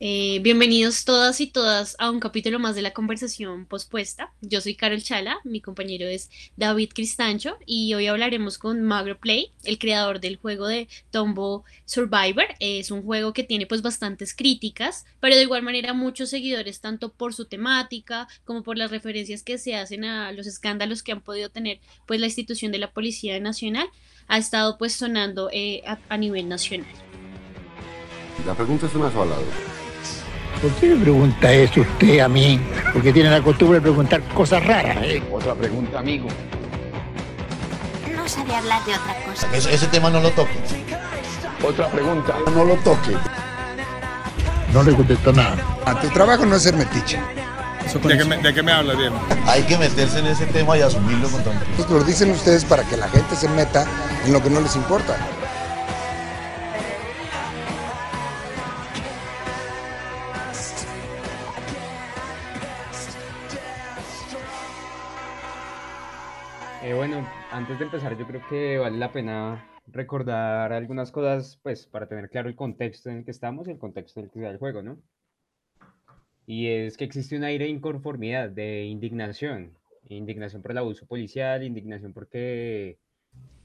Eh, bienvenidos todas y todas a un capítulo más de la conversación pospuesta. Yo soy Carol Chala, mi compañero es David Cristancho y hoy hablaremos con Magro Play, el creador del juego de Tombo Survivor. Es un juego que tiene pues bastantes críticas, pero de igual manera muchos seguidores tanto por su temática como por las referencias que se hacen a los escándalos que han podido tener pues la institución de la Policía Nacional ha estado pues sonando eh, a, a nivel nacional. La pregunta es una sola. ¿Por qué me pregunta eso usted a mí? Porque tiene la costumbre de preguntar cosas raras. ¿eh? Otra pregunta, amigo. No sabe hablar de otra cosa. Ese, ese tema no lo toque. Otra pregunta. No lo toque. No le contestó nada. Ah, tu trabajo no es ser metiche. ¿De qué, me, ¿De qué me hablas, Diego? Hay que meterse en ese tema y asumirlo con tranquilidad. Pues lo dicen ustedes para que la gente se meta en lo que no les importa. Bueno, antes de empezar, yo creo que vale la pena recordar algunas cosas, pues, para tener claro el contexto en el que estamos y el contexto en el que se da el juego, ¿no? Y es que existe un aire de inconformidad, de indignación, indignación por el abuso policial, indignación porque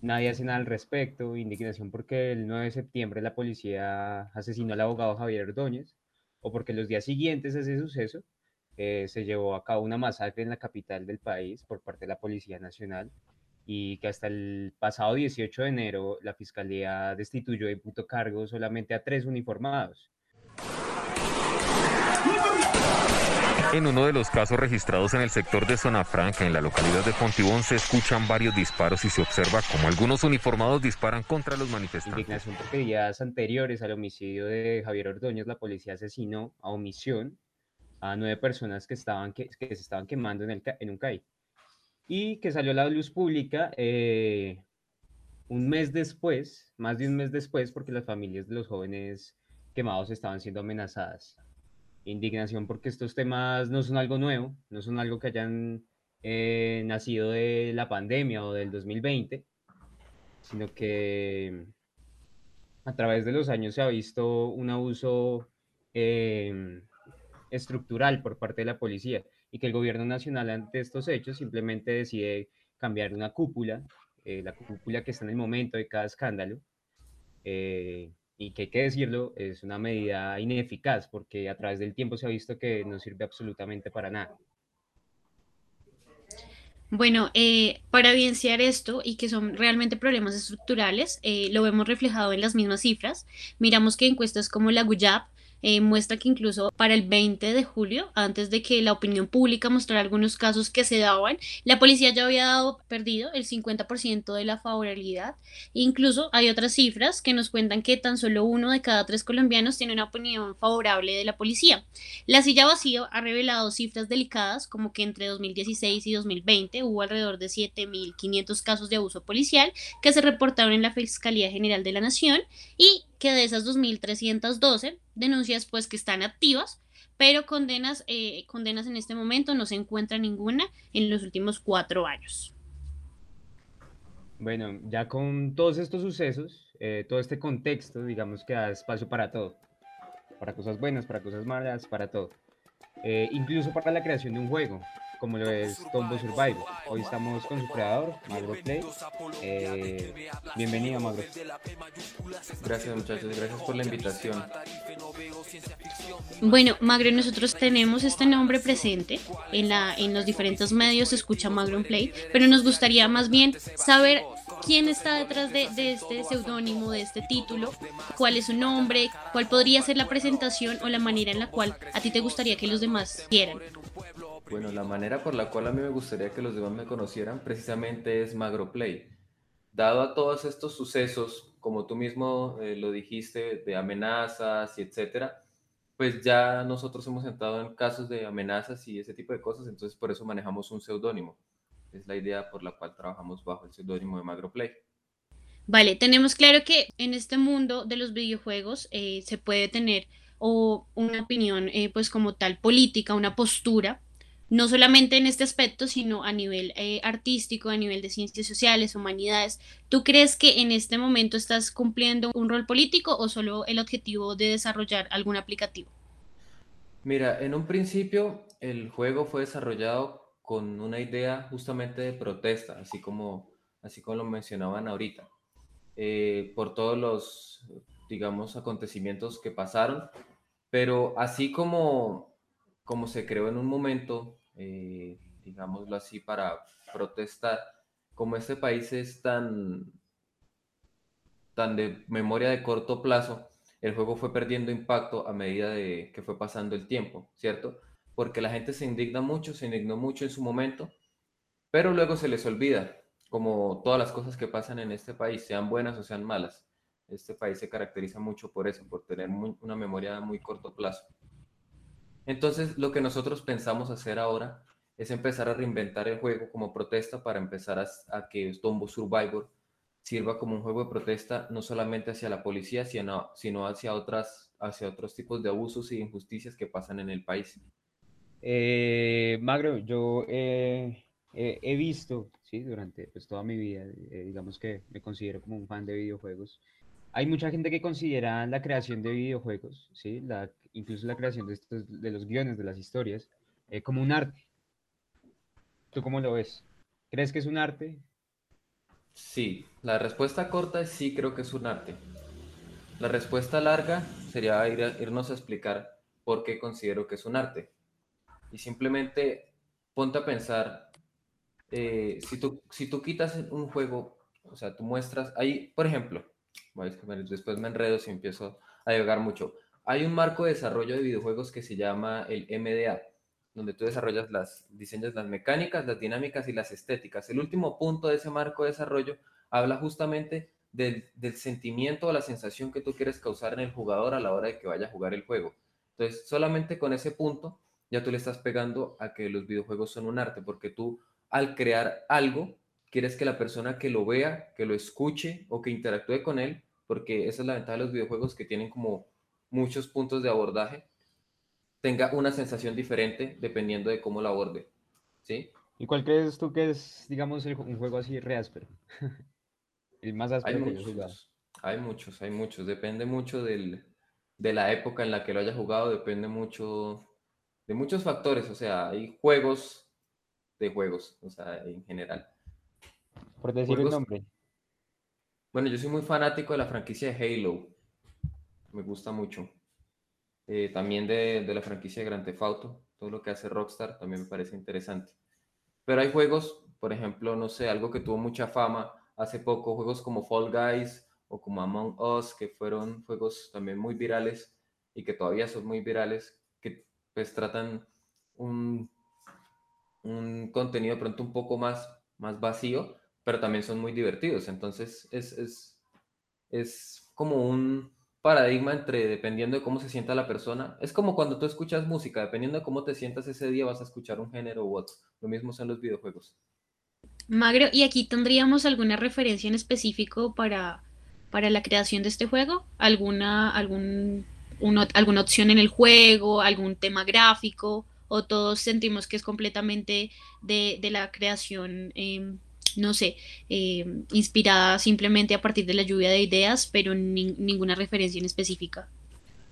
nadie hace nada al respecto, indignación porque el 9 de septiembre la policía asesinó al abogado Javier Ordóñez, o porque los días siguientes a ese suceso eh, se llevó a cabo una masacre en la capital del país por parte de la Policía Nacional y que hasta el pasado 18 de enero la Fiscalía destituyó de puto cargo solamente a tres uniformados. En uno de los casos registrados en el sector de Zona Franca, en la localidad de Fontibón, se escuchan varios disparos y se observa como algunos uniformados disparan contra los manifestantes. Indignación porque días anteriores al homicidio de Javier Ordóñez, la policía asesinó a omisión a nueve personas que, estaban, que, que se estaban quemando en, el, en un CAI. Y que salió a la luz pública eh, un mes después, más de un mes después, porque las familias de los jóvenes quemados estaban siendo amenazadas. Indignación porque estos temas no son algo nuevo, no son algo que hayan eh, nacido de la pandemia o del 2020, sino que a través de los años se ha visto un abuso eh, estructural por parte de la policía y que el gobierno nacional ante estos hechos simplemente decide cambiar una cúpula, eh, la cúpula que está en el momento de cada escándalo, eh, y que hay que decirlo, es una medida ineficaz porque a través del tiempo se ha visto que no sirve absolutamente para nada. Bueno, eh, para evidenciar esto y que son realmente problemas estructurales, lo vemos reflejado en las mismas cifras. Miramos que encuestas como la GUYAP eh, muestra que incluso para el 20 de julio, antes de que la opinión pública mostrara algunos casos que se daban, la policía ya había dado perdido el 50% de la favorabilidad. Incluso hay otras cifras que nos cuentan que tan solo uno de cada tres colombianos tiene una opinión favorable de la policía. La silla vacía ha revelado cifras delicadas como que entre 2016 y 2020 hubo alrededor de 7.500 casos de abuso policial que se reportaron en la Fiscalía General de la Nación y que de esas 2.312 denuncias pues que están activas, pero condenas, eh, condenas en este momento no se encuentra ninguna en los últimos cuatro años. Bueno, ya con todos estos sucesos, eh, todo este contexto, digamos que da espacio para todo, para cosas buenas, para cosas malas, para todo. Eh, incluso para la creación de un juego, como lo es Tombo Survival. Hoy estamos con su creador, Magro Play. Eh, bienvenido, Magro. Gracias muchachos, gracias por la invitación. Bueno, Magro, nosotros tenemos este nombre presente en, la, en los diferentes medios, se escucha Magro Play, pero nos gustaría más bien saber quién está detrás de, de este seudónimo, de este título, cuál es su nombre, cuál podría ser la presentación o la manera en la cual a ti te gustaría que los demás vieran. Bueno, la manera por la cual a mí me gustaría que los demás me conocieran precisamente es Magro Play. Dado a todos estos sucesos, como tú mismo eh, lo dijiste, de amenazas y etcétera, pues ya nosotros hemos entrado en casos de amenazas y ese tipo de cosas, entonces por eso manejamos un seudónimo. Es la idea por la cual trabajamos bajo el seudónimo de Magro Play. Vale, tenemos claro que en este mundo de los videojuegos eh, se puede tener o una opinión eh, pues como tal política, una postura, no solamente en este aspecto, sino a nivel eh, artístico, a nivel de ciencias sociales, humanidades. ¿Tú crees que en este momento estás cumpliendo un rol político o solo el objetivo de desarrollar algún aplicativo? Mira, en un principio el juego fue desarrollado con una idea justamente de protesta, así como, así como lo mencionaban ahorita, eh, por todos los, digamos, acontecimientos que pasaron, pero así como, como se creó en un momento, eh, digámoslo así, para protestar, como este país es tan, tan de memoria de corto plazo, el juego fue perdiendo impacto a medida de que fue pasando el tiempo, ¿cierto? Porque la gente se indigna mucho, se indignó mucho en su momento, pero luego se les olvida, como todas las cosas que pasan en este país, sean buenas o sean malas. Este país se caracteriza mucho por eso, por tener una memoria a muy corto plazo. Entonces, lo que nosotros pensamos hacer ahora es empezar a reinventar el juego como protesta para empezar a, que Tombo Survivor sirva como un juego de protesta no solamente hacia la policía, sino, sino hacia, otras, hacia otros tipos de abusos y injusticias que pasan en el país. Eh, Magro, yo he visto, sí, durante pues, toda mi vida, eh, digamos que me considero como un fan de videojuegos. Hay mucha gente que considera la creación de videojuegos, sí, incluso la creación de, estos, de los guiones, de las historias, eh, como un arte. ¿Tú cómo lo ves? ¿Crees que es un arte? Sí, la respuesta corta es sí, creo que es un arte. La respuesta larga sería irnos a explicar por qué considero que es un arte. Y simplemente ponte a pensar, eh, si, tú, si tú quitas un juego, o sea, tú muestras, ahí, por ejemplo, después me enredo si empiezo a divagar mucho. Hay un marco de desarrollo de videojuegos que se llama el MDA, donde tú desarrollas las, diseñas las mecánicas, las dinámicas y las estéticas. El último punto de ese marco de desarrollo habla justamente del, del, sentimiento o la sensación que tú quieres causar en el jugador a la hora de que vaya a jugar el juego. Entonces, solamente con ese punto ya tú le estás pegando a que los videojuegos son un arte, porque tú al crear algo, quieres que la persona que lo vea, que lo escuche o que interactúe con él, porque esa es la ventaja de los videojuegos que tienen como muchos puntos de abordaje, tenga una sensación diferente dependiendo de cómo la aborde. ¿Sí? ¿Y cuál crees tú que es, digamos, un juego así re áspero? El más áspero hay muchos, Hay muchos, hay muchos. Depende mucho del, de la época en la que lo haya jugado, depende mucho de muchos factores. O sea, hay juegos de juegos, o sea, en general. Por decir el nombre. Bueno, yo soy muy fanático de la franquicia de Halo. Me gusta mucho. Eh, también de, de, la franquicia de Grand Theft Auto, todo lo que hace Rockstar también me parece interesante. Pero hay juegos, por ejemplo, no sé, algo que tuvo mucha fama hace poco, juegos como Fall Guys o como Among Us, que fueron juegos también muy virales y que todavía son muy virales, que pues tratan un, un contenido de pronto un poco más, más vacío, pero también son muy divertidos. Entonces es, es, es como un, paradigma entre dependiendo de cómo se sienta la persona. Es como cuando tú escuchas música, dependiendo de cómo te sientas ese día vas a escuchar un género u otro. Lo mismo son los videojuegos. Magro, ¿y aquí tendríamos alguna referencia en específico para, para la creación de este juego? ¿Alguna, algún, ¿Alguna opción en el juego? ¿Algún tema gráfico? ¿O todos sentimos que es completamente de, de la creación eh, no sé, eh, inspirada simplemente a partir de la lluvia de ideas, pero ninguna referencia en específica.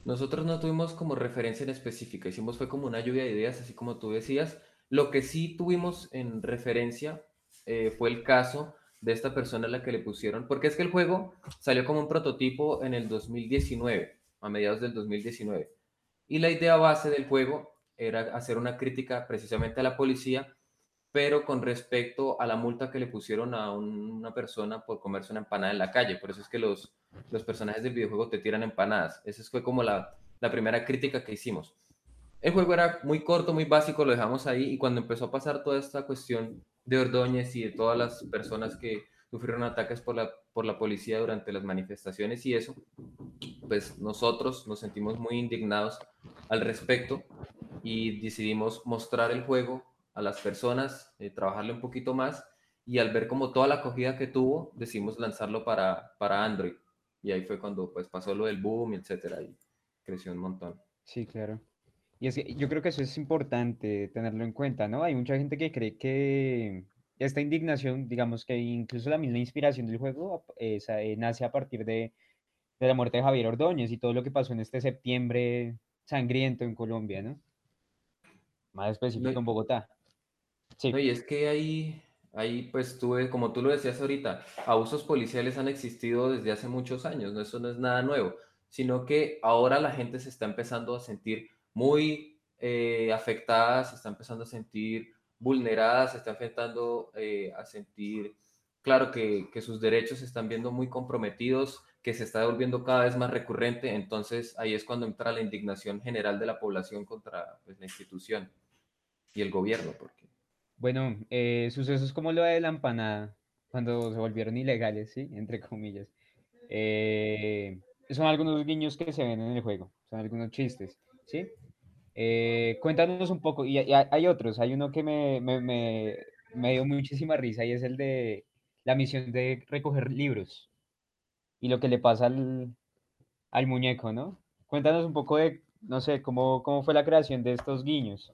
Nosotros no tuvimos como referencia en específica, hicimos fue como una lluvia de ideas, así como tú decías. Lo que sí tuvimos en referencia eh, fue el caso de esta persona a la que le pusieron, porque es que el juego salió como un prototipo en el 2019, a mediados del 2019. Y la idea base del juego era hacer una crítica precisamente a la policía pero con respecto a la multa que le pusieron a una persona por comerse una empanada en la calle. Por eso es que los, los personajes del videojuego te tiran empanadas. Esa fue como la, la primera crítica que hicimos. El juego era muy corto, muy básico, lo dejamos ahí y cuando empezó a pasar toda esta cuestión de Ordóñez y de todas las personas que sufrieron ataques por la, por la policía durante las manifestaciones y eso, pues nosotros nos sentimos muy indignados al respecto y decidimos mostrar el juego a las personas, eh, trabajarle un poquito más y al ver como toda la acogida que tuvo, decidimos lanzarlo para, para Android. Y ahí fue cuando pues pasó lo del boom, etcétera, y creció un montón. Sí, claro. Y es que yo creo que eso es importante tenerlo en cuenta, ¿no? Hay mucha gente que cree que esta indignación, digamos que incluso la misma inspiración del juego eh, nace a partir de, de, la muerte de Javier Ordóñez y todo lo que pasó en este septiembre sangriento en Colombia, ¿no? Más específico en Bogotá. Sí. y es que ahí, ahí, pues tú, como tú lo decías ahorita, abusos policiales han existido desde hace muchos años, ¿no? Eso no es nada nuevo, sino que ahora la gente se está empezando a sentir muy eh, afectada, se está empezando a sentir vulnerada, se está empezando eh, a sentir, claro, que, que sus derechos se están viendo muy comprometidos, que se está volviendo cada vez más recurrente, entonces ahí es cuando entra la indignación general de la población contra pues, la institución y el gobierno. Porque... Bueno, eh, sucesos como lo de la empanada, cuando se volvieron ilegales, ¿sí? Entre comillas. Eh, son algunos guiños que se ven en el juego, son algunos chistes, ¿sí? Eh, cuéntanos un poco, y, hay otros, hay uno que me, dio muchísima risa y es el de la misión de recoger libros y lo que le pasa al, al muñeco, ¿no? Cuéntanos un poco de, no sé, cómo, cómo fue la creación de estos guiños.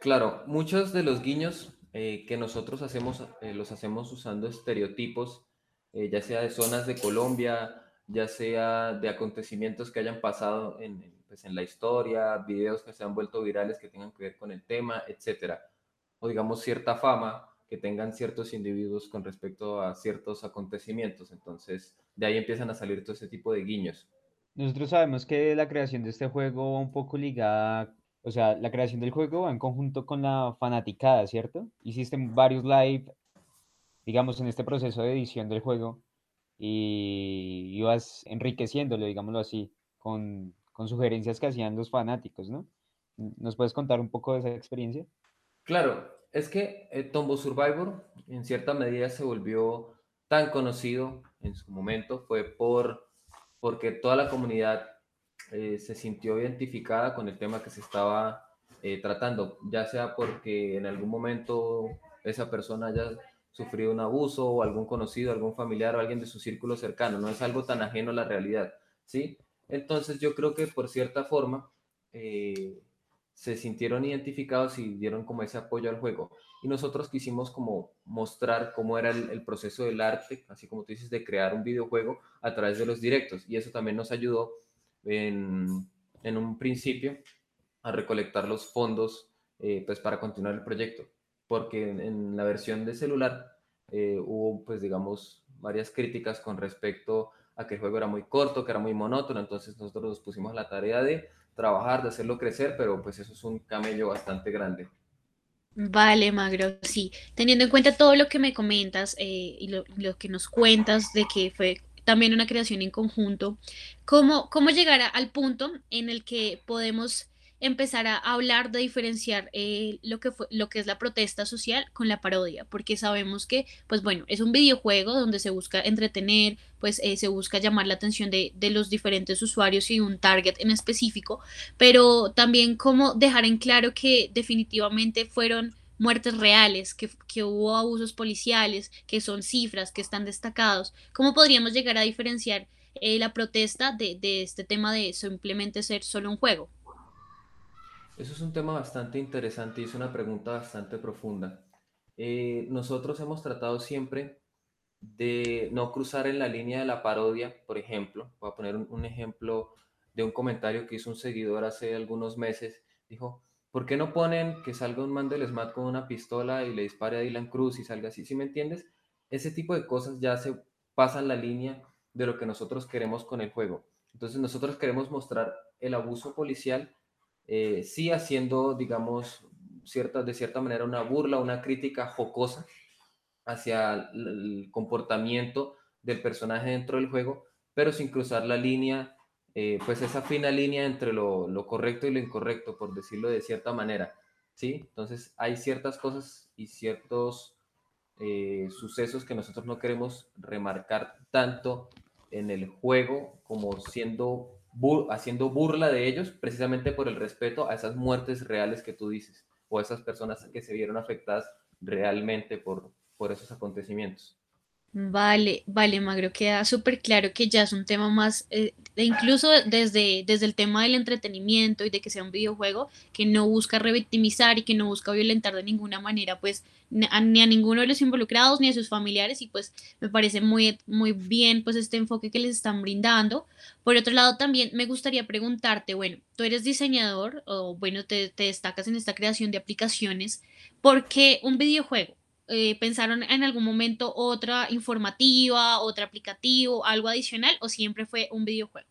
Claro, muchos de los guiños eh, que nosotros hacemos, eh, los hacemos usando estereotipos, eh, ya sea de zonas de Colombia, ya sea de acontecimientos que hayan pasado en, pues, en la historia, videos que se han vuelto virales que tengan que ver con el tema, etcétera. O digamos cierta fama que tengan ciertos individuos con respecto a ciertos acontecimientos. Entonces, de ahí empiezan a salir todo ese tipo de guiños. Nosotros sabemos que la creación de este juego va un poco ligada, o sea, la creación del juego en conjunto con la fanaticada, ¿cierto? Hiciste varios live, digamos, en este proceso de edición del juego y ibas enriqueciéndolo, digámoslo así, con, con sugerencias que hacían los fanáticos, ¿no? ¿Nos puedes contar un poco de esa experiencia? Claro, es que eh, Survivor en cierta medida se volvió tan conocido en su momento, fue por, porque toda la comunidad eh, se sintió identificada con el tema que se estaba eh, tratando, ya sea porque en algún momento esa persona haya sufrido un abuso o algún conocido, algún familiar o alguien de su círculo cercano, no es algo tan ajeno a la realidad, ¿sí? Entonces yo creo que por cierta forma se sintieron identificados y dieron como ese apoyo al juego. Y nosotros quisimos como mostrar cómo era el, proceso del arte, así como tú dices, de crear un videojuego a través de los directos. Y eso también nos ayudó en, un principio a recolectar los fondos eh, pues para continuar el proyecto. Porque en, la versión de celular eh, hubo pues digamos varias críticas con respecto a que el juego era muy corto, que era muy monótono. Entonces nosotros nos pusimos la tarea de trabajar, de hacerlo crecer, pero pues eso es un camello bastante grande. Vale, Magro, sí. Teniendo en cuenta todo lo que me comentas eh, y lo, que nos cuentas de que fue también una creación en conjunto, ¿cómo, cómo llegar al punto en el que podemos empezar a hablar de diferenciar eh, lo, que fue, lo que es la protesta social con la parodia, porque sabemos que, pues bueno, es un videojuego donde se busca entretener, pues eh, se busca llamar la atención de, de, los diferentes usuarios y un target en específico, pero también cómo dejar en claro que definitivamente fueron muertes reales, que, que hubo abusos policiales, que son cifras, que están destacados, ¿cómo podríamos llegar a diferenciar eh, la protesta de, de este tema de simplemente ser solo un juego? Eso es un tema bastante interesante y es una pregunta bastante profunda. Eh, nosotros hemos tratado siempre de no cruzar en la línea de la parodia, por ejemplo. Voy a poner un, ejemplo de un comentario que hizo un seguidor hace algunos meses. Dijo, ¿por qué no ponen que salga un man del SMAT con una pistola y le dispare a Dylan Cruz y salga así? ¿Sí me entiendes? Ese tipo de cosas ya se pasan la línea de lo que nosotros queremos con el juego. Entonces nosotros queremos mostrar el abuso policial eh, sí haciendo, digamos, de cierta manera una burla, una crítica jocosa hacia el comportamiento del personaje dentro del juego, pero sin cruzar la línea, eh, pues esa fina línea entre lo, correcto y lo incorrecto, por decirlo de cierta manera, ¿sí? Entonces hay ciertas cosas y ciertos eh, sucesos que nosotros no queremos remarcar tanto en el juego como siendo haciendo burla de ellos precisamente por el respeto a esas muertes reales que tú dices o a esas personas que se vieron afectadas realmente por, por esos acontecimientos. Vale, vale, Magro, queda súper claro que ya es un tema más, eh, incluso desde, desde el tema del entretenimiento y de que sea un videojuego que no busca revictimizar y que no busca violentar de ninguna manera, pues ni a, ni a ninguno de los involucrados ni a sus familiares y pues me parece muy, muy bien pues este enfoque que les están brindando. Por otro lado, también me gustaría preguntarte, bueno, tú eres diseñador o bueno, te, te destacas en esta creación de aplicaciones, ¿por qué un videojuego? Eh, pensaron en algún momento otra informativa, otro aplicativo, algo adicional o siempre fue un videojuego?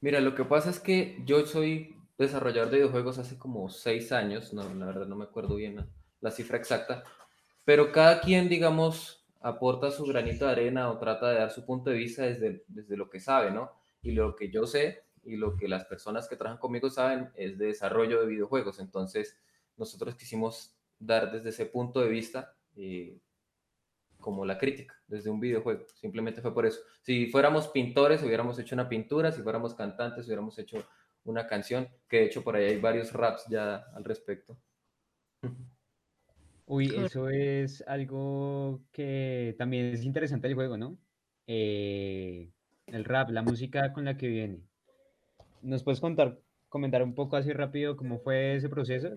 Mira, lo que pasa es que yo soy desarrollador de videojuegos hace como seis años, no, la verdad no me acuerdo bien la, la cifra exacta, pero cada quien, digamos, aporta su granito de arena o trata de dar su punto de vista desde, desde lo que sabe, ¿no? Y lo que yo sé y lo que las personas que trabajan conmigo saben es de desarrollo de videojuegos. Entonces, nosotros quisimos dar desde ese punto de vista eh, como la crítica desde un videojuego. Simplemente fue por eso. Si fuéramos pintores, hubiéramos hecho una pintura, si fuéramos cantantes, hubiéramos hecho una canción, que de hecho por ahí hay varios raps ya al respecto. Uy, eso es algo que también es interesante del juego, ¿no? Eh, el rap, la música con la que viene. ¿Nos puedes contar, comentar un poco así rápido cómo fue ese proceso?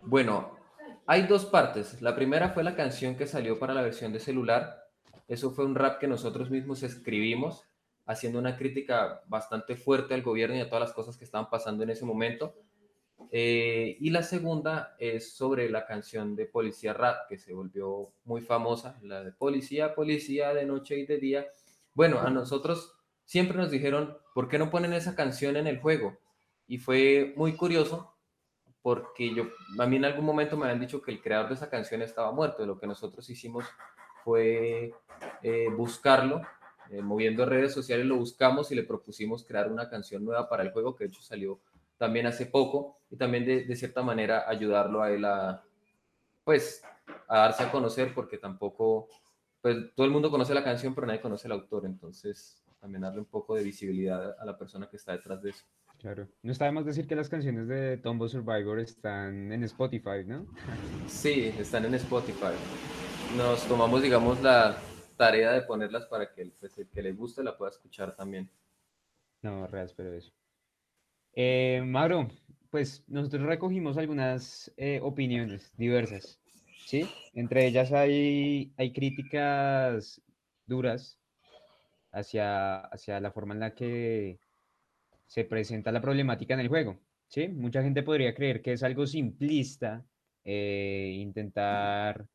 Bueno, hay dos partes. La primera fue la canción que salió para la versión de celular. Eso fue un rap que nosotros mismos escribimos, haciendo una crítica bastante fuerte al gobierno y a todas las cosas que estaban pasando en ese momento. Eh, y la segunda es sobre la canción de Policía Rap, que se volvió muy famosa, la de Policía, Policía, de noche y de día. Bueno, a nosotros siempre nos dijeron, ¿por qué no ponen esa canción en el juego? Y fue muy curioso porque yo, a mí en algún momento me habían dicho que el creador de esa canción estaba muerto. Lo que nosotros hicimos fue eh, buscarlo, eh, moviendo redes sociales lo buscamos y le propusimos crear una canción nueva para el juego, que de hecho salió también hace poco, y también de, de cierta manera ayudarlo a él a, pues, a darse a conocer, porque tampoco, pues todo el mundo conoce la canción, pero nadie conoce el autor, entonces también darle un poco de visibilidad a la persona que está detrás de eso. Claro. No está de más decir que las canciones de Tombo Survivor están en Spotify, ¿no? Sí, están en Spotify. Nos tomamos, digamos, la tarea de ponerlas para que pues, el que le guste la pueda escuchar también. No, real, pero eso. Eh, Mauro, pues nosotros recogimos algunas eh, opiniones diversas, ¿sí? Entre ellas hay, hay críticas duras hacia, hacia la forma en la que se presenta la problemática en el juego. ¿sí? Mucha gente podría creer que es algo simplista eh, intentar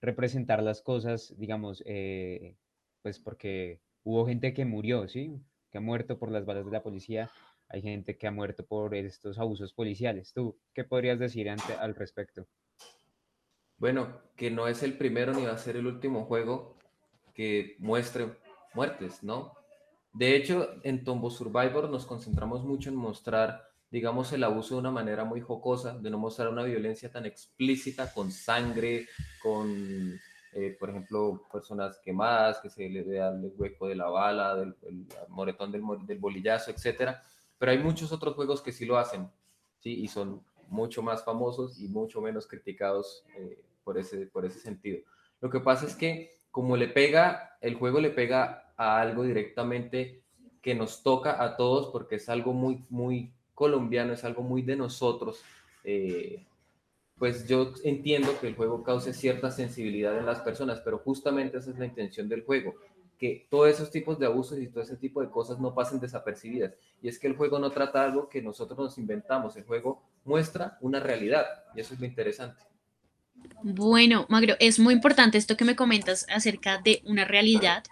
representar las cosas, digamos, eh, pues porque hubo gente que murió, ¿sí? Que ha muerto por las balas de la policía, hay gente que ha muerto por estos abusos policiales. ¿Tú qué podrías decir ante, al respecto? Bueno, que no es el primero ni va a ser el último juego que muestre muertes, ¿no? De hecho, en Tombo Survivor nos concentramos mucho en mostrar, digamos, el abuso de una manera muy jocosa, de no mostrar una violencia tan explícita, con sangre, con, eh, por ejemplo, personas quemadas, que se le vea el hueco de la bala, del el moretón del, bolillazo, etc. Pero hay muchos otros juegos que sí lo hacen, ¿sí? Y son mucho más famosos y mucho menos criticados eh, por, ese, por ese sentido. Lo que pasa es que como le pega, el juego le pega a algo directamente que nos toca a todos porque es algo muy, muy colombiano, es algo muy de nosotros. Eh, pues yo entiendo que el juego cause cierta sensibilidad en las personas, pero justamente esa es la intención del juego, que todos esos tipos de abusos y todo ese tipo de cosas no pasen desapercibidas. Y es que el juego no trata algo que nosotros nos inventamos, el juego muestra una realidad y eso es lo interesante. Bueno, Magro, es muy importante esto que me comentas acerca de una realidad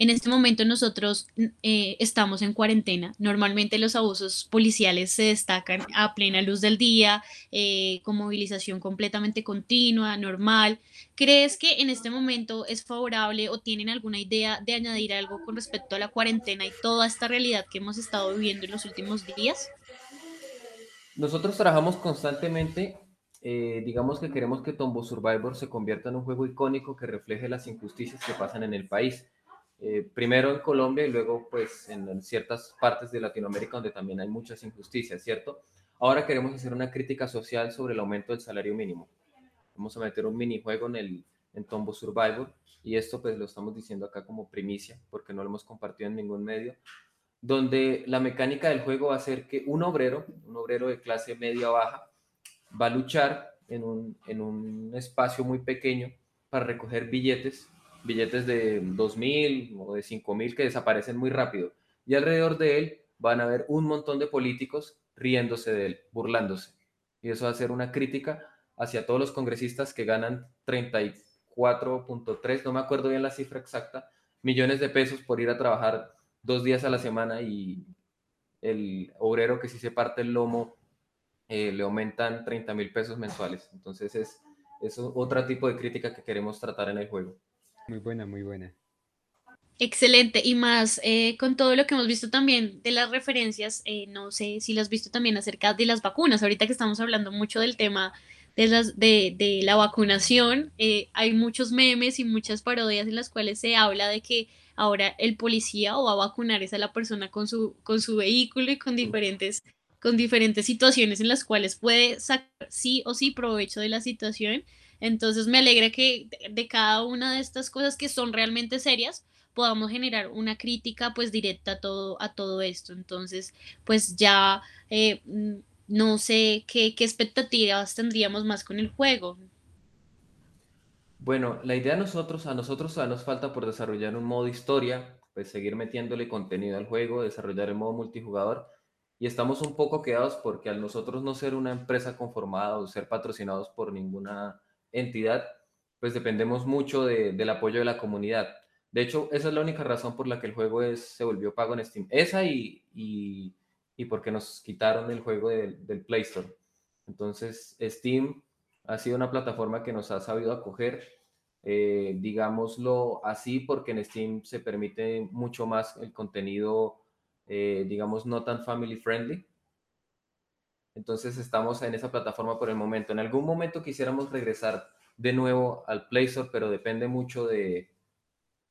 en este momento nosotros eh, estamos en cuarentena. Normalmente los abusos policiales se destacan a plena luz del día, eh, con movilización completamente continua, normal. ¿Crees que en este momento es favorable o tienen alguna idea de añadir algo con respecto a la cuarentena y toda esta realidad que hemos estado viviendo en los últimos días? Nosotros trabajamos constantemente eh, digamos que queremos que Tombo Survivor se convierta en un juego icónico que refleje las injusticias que pasan en el país. Eh, primero en Colombia y luego pues en, ciertas partes de Latinoamérica donde también hay muchas injusticias, ¿cierto? Ahora queremos hacer una crítica social sobre el aumento del salario mínimo. Vamos a meter un minijuego en el, en Tombo Survivor. Y esto pues lo estamos diciendo acá como primicia, porque no lo hemos compartido en ningún medio, donde la mecánica del juego va a ser que un obrero, un obrero de clase media-baja, va a luchar en un, en un espacio muy pequeño para recoger billetes, billetes de 2.000 o de 5.000 que desaparecen muy rápido. Y alrededor de él van a haber un montón de políticos riéndose de él, burlándose. Y eso va a ser una crítica hacia todos los congresistas que ganan 34.3, no me acuerdo bien la cifra exacta, millones de pesos por ir a trabajar dos días a la semana y el obrero que sí se parte el lomo eh, le aumentan 30 mil pesos mensuales. Entonces es, es otro tipo de crítica que queremos tratar en el juego. Muy buena, muy buena. Excelente, y más eh, con todo lo que hemos visto también de las referencias, eh, no sé si lo has visto también acerca de las vacunas, ahorita que estamos hablando mucho del tema de, las, de, de la vacunación, eh, hay muchos memes y muchas parodias en las cuales se habla de que ahora el policía o va a vacunar a la persona con su, con su vehículo y con diferentes, con diferentes situaciones en las cuales puede sacar sí o sí provecho de la situación. Entonces me alegra que de cada una de estas cosas que son realmente serias, podamos generar una crítica pues directa a todo, a todo esto. Entonces, pues ya eh, no sé qué, qué expectativas tendríamos más con el juego. Bueno, la idea a nosotros, a nosotros nos falta por desarrollar un modo historia, pues seguir metiéndole contenido al juego, desarrollar el modo multijugador. Y estamos un poco quedados porque al nosotros no ser una empresa conformada o ser patrocinados por ninguna entidad, pues dependemos mucho de, del apoyo de la comunidad. De hecho, esa es la única razón por la que el juego es, se volvió pago en Steam. Esa y, y, y porque nos quitaron el juego del Play Store. Entonces, Steam ha sido una plataforma que nos ha sabido acoger, eh, digámoslo así, porque en Steam se permite mucho más el contenido, eh, digamos, no tan family friendly. Entonces estamos en esa plataforma por el momento. En algún momento quisiéramos regresar de nuevo al Play Store, pero depende mucho de,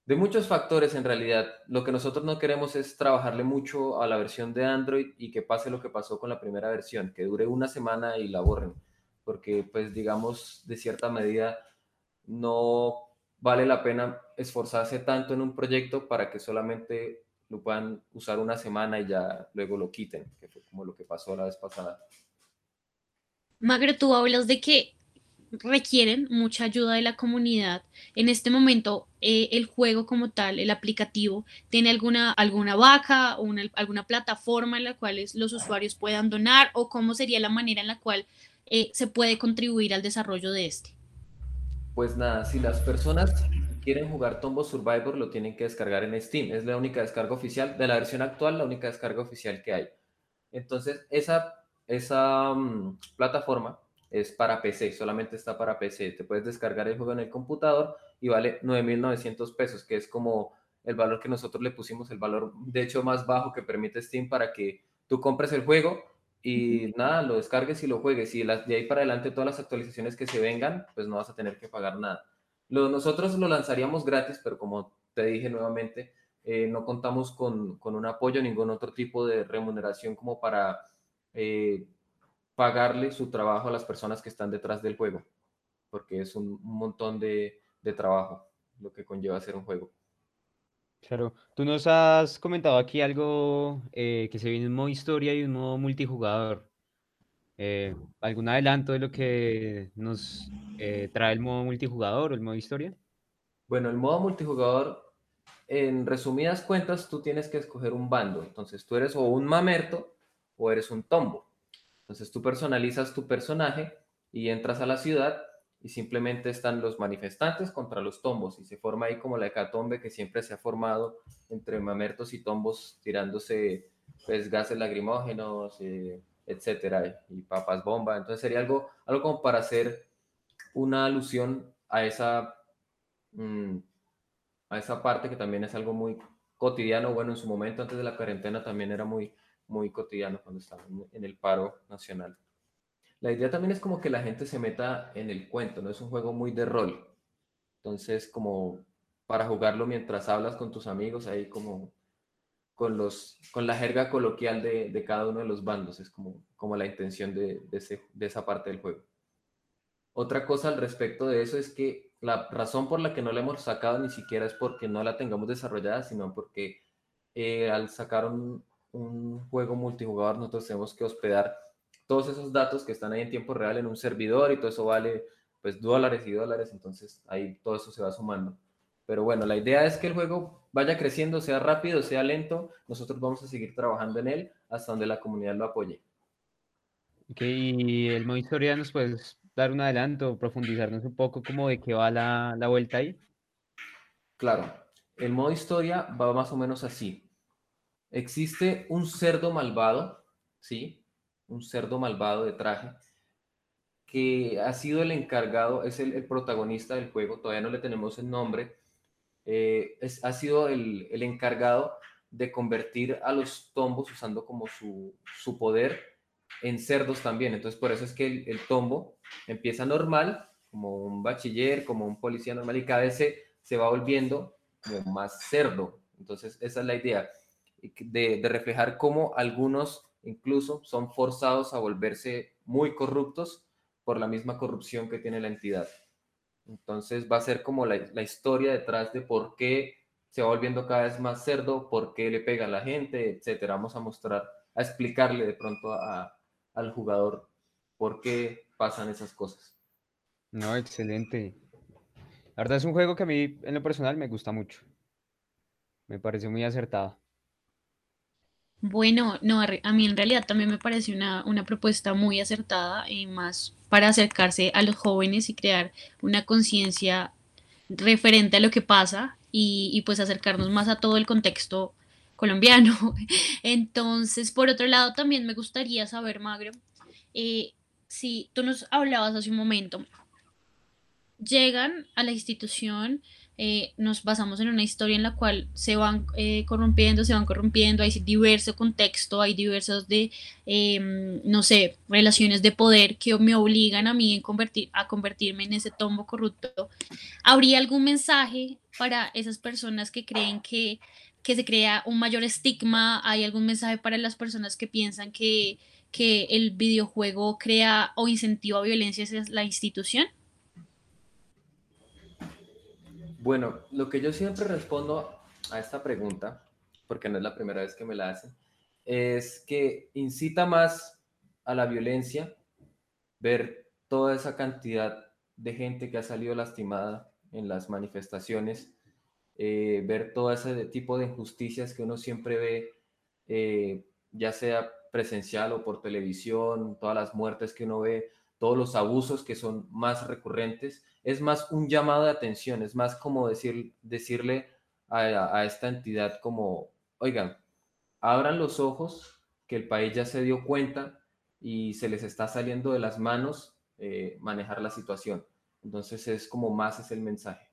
de muchos factores en realidad. Lo que nosotros no queremos es trabajarle mucho a la versión de Android y que pase lo que pasó con la primera versión, que dure una semana y la borren, porque pues digamos de cierta medida no vale la pena esforzarse tanto en un proyecto para que solamente lo puedan usar una semana y ya luego lo quiten, que fue como lo que pasó la vez pasada. Magro, tú hablas de que requieren mucha ayuda de la comunidad. En este momento, eh, el juego como tal, el aplicativo, ¿tiene alguna, alguna vaca o una, alguna plataforma en la cual los usuarios puedan donar o cómo sería la manera en la cual eh, se puede contribuir al desarrollo de este? Pues nada, si las personas quieren jugar Tombo Survivor, lo tienen que descargar en Steam. Es la única descarga oficial de la versión actual, la única descarga oficial que hay. Entonces, esa, esa um, plataforma es para PC, solamente está para PC. Te puedes descargar el juego en el computador y vale 9.900 pesos, que es como el valor que nosotros le pusimos, el valor de hecho más bajo que permite Steam para que tú compres el juego y nada, lo descargues y lo juegues. Y de ahí para adelante todas las actualizaciones que se vengan, pues no vas a tener que pagar nada. Lo, nosotros lo lanzaríamos gratis, pero como te dije nuevamente, eh, no contamos con, con, un apoyo, ningún otro tipo de remuneración como para eh, pagarle su trabajo a las personas que están detrás del juego, porque es un, montón de, de, trabajo lo que conlleva hacer un juego. Claro, tú nos has comentado aquí algo eh, que se viene un modo historia y un modo multijugador. Eh, ¿Algún adelanto de lo que nos eh, trae el modo multijugador o el modo historia? Bueno, el modo multijugador, en resumidas cuentas, tú tienes que escoger un bando. Entonces, tú eres o un mamerto o eres un tombo. Entonces tú personalizas tu personaje y entras a la ciudad y simplemente están los manifestantes contra los tombos y se forma ahí como la hecatombe que siempre se ha formado entre mamertos y tombos tirándose pues gases lacrimógenos, eh, etcétera, y papas bomba. Entonces sería algo, algo como para hacer una alusión a esa, mm, a esa parte que también es algo muy cotidiano. Bueno, en su momento antes de la cuarentena también era muy, muy cotidiano cuando estamos en el paro nacional. La idea también es como que la gente se meta en el cuento, no es un juego muy de rol. Entonces, como para jugarlo mientras hablas con tus amigos, ahí como con, los, con la jerga coloquial de, de cada uno de los bandos, es como, como la intención de, de, esa parte del juego. Otra cosa al respecto de eso es que la razón por la que no la hemos sacado ni siquiera es porque no la tengamos desarrollada, sino porque eh, al sacar un, un juego multijugador nosotros tenemos que hospedar todos esos datos que están ahí en tiempo real en un servidor y todo eso vale pues dólares y dólares, entonces ahí todo eso se va sumando. Pero bueno, la idea es que el juego vaya creciendo, sea rápido, sea lento, nosotros vamos a seguir trabajando en él hasta donde la comunidad lo apoye. Ok, y el modo historia nos puedes dar un adelanto, profundizarnos un poco como de qué va la, la vuelta ahí. Claro, el modo historia va más o menos así. Existe un cerdo malvado, ¿sí? Un cerdo malvado de traje que ha sido el encargado, es el, protagonista del juego, todavía no le tenemos el nombre, eh, es, ha sido el, el, encargado de convertir a los tombos usando como su, su, poder en cerdos también. Entonces por eso es que el, el, tombo empieza normal, como un bachiller, como un policía normal, y cada vez se, se va volviendo más cerdo. Entonces esa es la idea, de, de reflejar cómo algunos incluso son forzados a volverse muy corruptos por la misma corrupción que tiene la entidad. Entonces va a ser como la, historia detrás de por qué se va volviendo cada vez más cerdo, por qué le pega a la gente, etcétera. Vamos a mostrar, a explicarle de pronto al jugador por qué pasan esas cosas. No, excelente. La verdad es un juego que a mí en lo personal me gusta mucho. Me parece muy acertado. Bueno, no, a mí en realidad también me parece una, una propuesta muy acertada y más para acercarse a los jóvenes y crear una conciencia referente a lo que pasa y, y, pues acercarnos más a todo el contexto colombiano. Entonces, por otro lado, también me gustaría saber, Magro, eh, si tú nos hablabas hace un momento, llegan a la institución eh, nos basamos en una historia en la cual se van eh, corrompiendo, se van corrompiendo, hay diverso contexto, hay diversos de, em, no sé, relaciones de poder que me obligan a mí en convertir, a convertirme en ese tombo corrupto. ¿Habría algún mensaje para esas personas que creen que, que se crea un mayor estigma? ¿Hay algún mensaje para las personas que piensan que, que el videojuego crea o incentiva violencia hacia la institución? Bueno, lo que yo siempre respondo a esta pregunta, porque no es la primera vez que me la hacen, es que incita más a la violencia ver toda esa cantidad de gente que ha salido lastimada en las manifestaciones, eh, ver todo ese tipo de injusticias que uno siempre ve, eh, ya sea presencial o por televisión, todas las muertes que uno ve, todos los abusos que son más recurrentes, es más un llamado de atención, es más como decir, decirle a, esta entidad como, oigan, abran los ojos, que el país ya se dio cuenta y se les está saliendo de las manos eh, manejar la situación. Entonces es como más es el mensaje.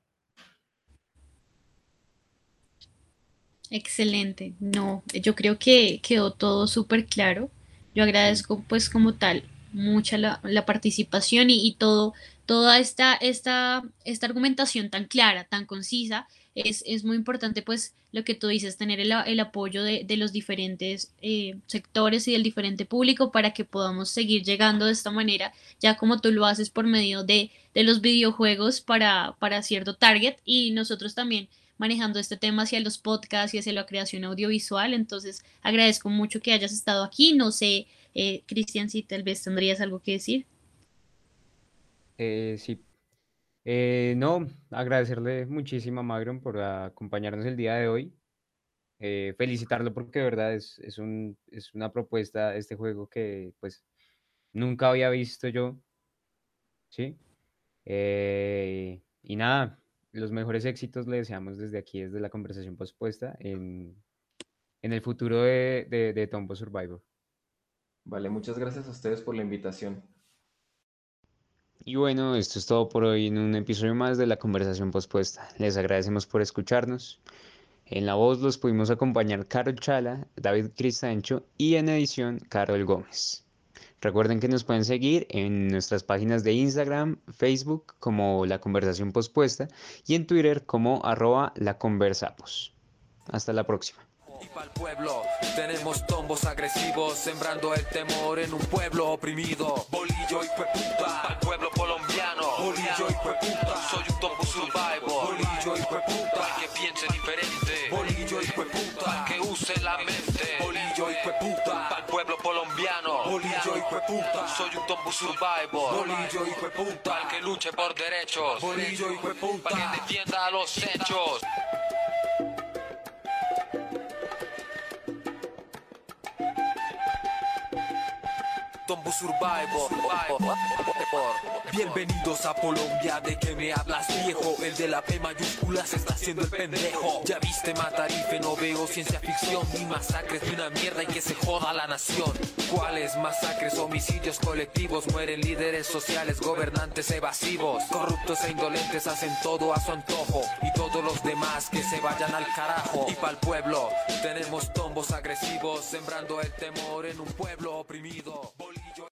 Excelente. No, yo creo que quedó todo súper claro. Yo agradezco pues como tal mucha la, participación y, todo, toda esta, esta, esta argumentación tan clara, tan concisa, es, es, muy importante pues lo que tú dices, tener el, el apoyo de, de, los diferentes eh, sectores y del diferente público para que podamos seguir llegando de esta manera, ya como tú lo haces por medio de, de los videojuegos para, para cierto target y nosotros también manejando este tema hacia los podcasts y hacia la creación audiovisual. Entonces, agradezco mucho que hayas estado aquí. No sé eh, Cristian, si tal vez tendrías algo que decir. Eh, sí. Eh, no, agradecerle muchísimo a Magron por acompañarnos el día de hoy. felicitarlo porque de verdad es, es, un, es una propuesta, este juego que pues nunca había visto yo. ¿Sí? y nada, los mejores éxitos le deseamos desde aquí, desde la conversación pospuesta, en, en el futuro de, de, de Tombo Survivor. Vale, muchas gracias a ustedes por la invitación. Y bueno, esto es todo por hoy en un episodio más de la conversación pospuesta. Les agradecemos por escucharnos. En la voz los pudimos acompañar Carol Chala, David Cristancho y en edición Carol Gómez. Recuerden que nos pueden seguir en nuestras páginas de Instagram, Facebook como La Conversación Pospuesta y en Twitter como arroba La Conversapos. Hasta la próxima. Y para el pueblo tenemos tombos agresivos, sembrando el temor en un pueblo oprimido. Bolillo y puta, para el pueblo colombiano. Bolillo y puta, soy un tombo survivor. Bolillo y puta, que piense diferente. Bolillo y puta, que use la mente. Bolillo y puta, para el pueblo colombiano. Bolillo y puta, soy un tombo survivor. Bolillo y puta, para que luche por derechos. Bolillo y puta, para que defienda los hechos. Tombo Survivor. Bienvenidos a Colombia, ¿de que me hablas viejo? El de la P mayúscula se está haciendo el pendejo. Ya viste Matarife, no veo ciencia ficción ni masacres ni una mierda y que se joda la nación. ¿Cuáles masacres, homicidios colectivos? Mueren líderes sociales, gobernantes evasivos. Corruptos e indolentes hacen todo a su antojo. Y todos los demás que se vayan al carajo. Y pa'l pueblo tenemos tombos agresivos, sembrando el temor en un pueblo oprimido.